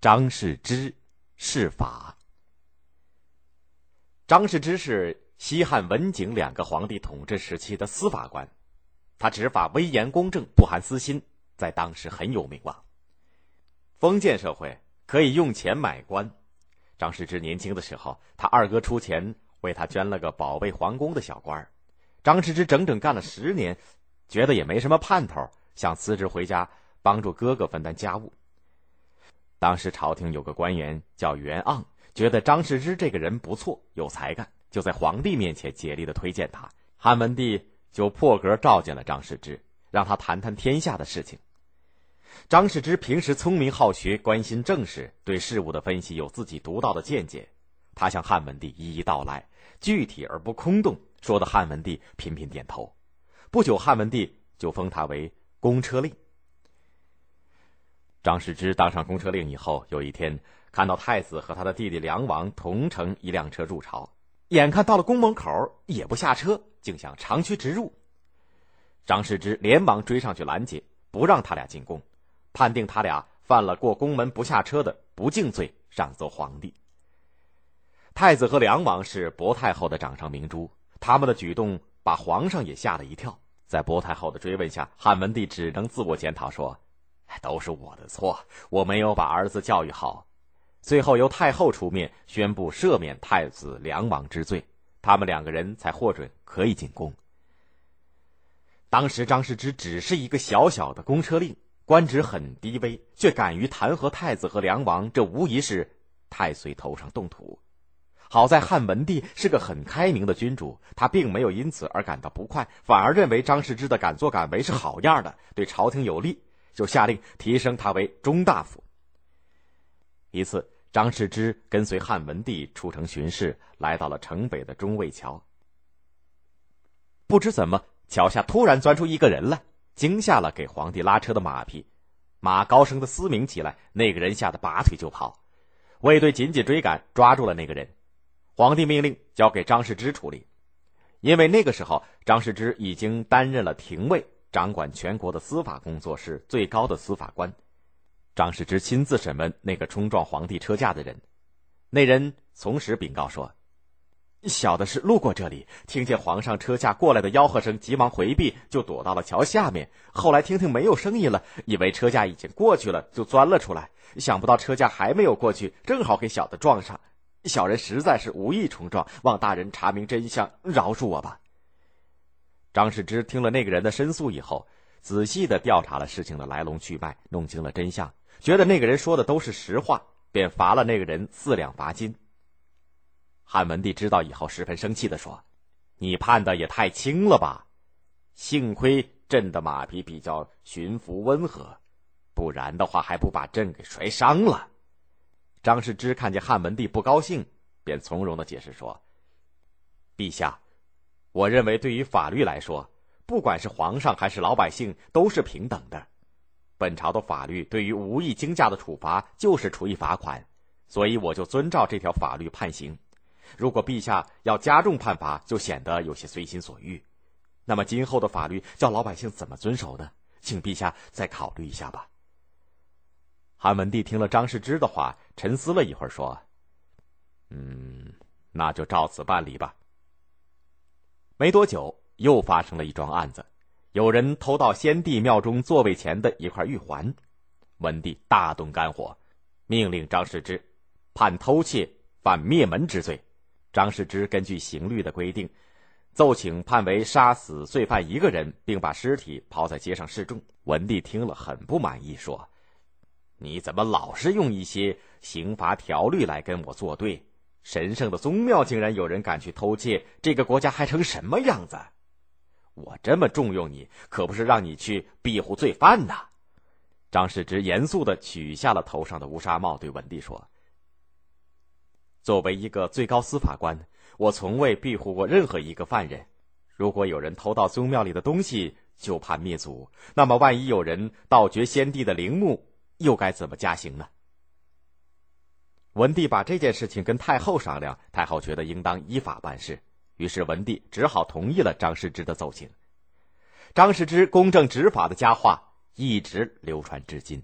张世之释法。张世之是西汉文景两个皇帝统治时期的司法官，他执法威严公正，不含私心，在当时很有名望。封建社会可以用钱买官。张世之年轻的时候，他二哥出钱为他捐了个保卫皇宫的小官张世之整整干了十年，觉得也没什么盼头，想辞职回家帮助哥哥分担家务。当时朝廷有个官员叫袁盎，觉得张世之这个人不错，有才干，就在皇帝面前竭力的推荐他。汉文帝就破格召见了张世之，让他谈谈天下的事情。张世之平时聪明好学，关心政事，对事物的分析有自己独到的见解。他向汉文帝一一道来，具体而不空洞，说的汉文帝频频点头。不久，汉文帝就封他为公车令。张世之当上公车令以后，有一天看到太子和他的弟弟梁王同乘一辆车入朝，眼看到了宫门口，也不下车，竟想长驱直入。张世之连忙追上去拦截，不让他俩进宫，判定他俩犯了过宫门不下车的不敬罪，上奏皇帝。太子和梁王是薄太后的掌上明珠，他们的举动把皇上也吓了一跳。在薄太后的追问下，汉文帝只能自我检讨说。都是我的错，我没有把儿子教育好。最后由太后出面宣布赦免太子梁王之罪，他们两个人才获准可以进宫。当时张世之只是一个小小的公车令，官职很低微，却敢于弹劾太子和梁王，这无疑是太岁头上动土。好在汉文帝是个很开明的君主，他并没有因此而感到不快，反而认为张世之的敢作敢为是好样的，对朝廷有利。就下令提升他为中大夫。一次，张世之跟随汉文帝出城巡视，来到了城北的中卫桥。不知怎么，桥下突然钻出一个人来，惊吓了给皇帝拉车的马匹，马高声的嘶鸣起来。那个人吓得拔腿就跑，卫队紧紧追赶，抓住了那个人。皇帝命令交给张世之处理，因为那个时候张世之已经担任了廷尉。掌管全国的司法工作是最高的司法官，张世之亲自审问那个冲撞皇帝车驾的人。那人从实禀告说：“小的是路过这里，听见皇上车驾过来的吆喝声，急忙回避，就躲到了桥下面。后来听听没有声音了，以为车驾已经过去了，就钻了出来。想不到车驾还没有过去，正好给小的撞上。小人实在是无意冲撞，望大人查明真相，饶恕我吧。”张世之听了那个人的申诉以后，仔细的调查了事情的来龙去脉，弄清了真相，觉得那个人说的都是实话，便罚了那个人四两罚金。汉文帝知道以后，十分生气的说：“你判的也太轻了吧！幸亏朕的马匹比较驯服温和，不然的话还不把朕给摔伤了。”张世之看见汉文帝不高兴，便从容的解释说：“陛下。”我认为，对于法律来说，不管是皇上还是老百姓，都是平等的。本朝的法律对于无意惊驾的处罚就是处以罚款，所以我就遵照这条法律判刑。如果陛下要加重判罚，就显得有些随心所欲。那么今后的法律叫老百姓怎么遵守呢？请陛下再考虑一下吧。汉文帝听了张世之的话，沉思了一会儿，说：“嗯，那就照此办理吧。”没多久，又发生了一桩案子，有人偷盗先帝庙中座位前的一块玉环，文帝大动肝火，命令张世之判偷窃犯灭门之罪。张世之根据刑律的规定，奏请判为杀死罪犯一个人，并把尸体抛在街上示众。文帝听了很不满意，说：“你怎么老是用一些刑罚条律来跟我作对？”神圣的宗庙竟然有人敢去偷窃，这个国家还成什么样子？我这么重用你，可不是让你去庇护罪犯呐！张世之严肃的取下了头上的乌纱帽，对文帝说：“作为一个最高司法官，我从未庇护过任何一个犯人。如果有人偷盗宗庙里的东西，就判灭族；那么，万一有人盗掘先帝的陵墓，又该怎么加刑呢？”文帝把这件事情跟太后商量，太后觉得应当依法办事，于是文帝只好同意了张世之的奏请。张世之公正执法的佳话一直流传至今。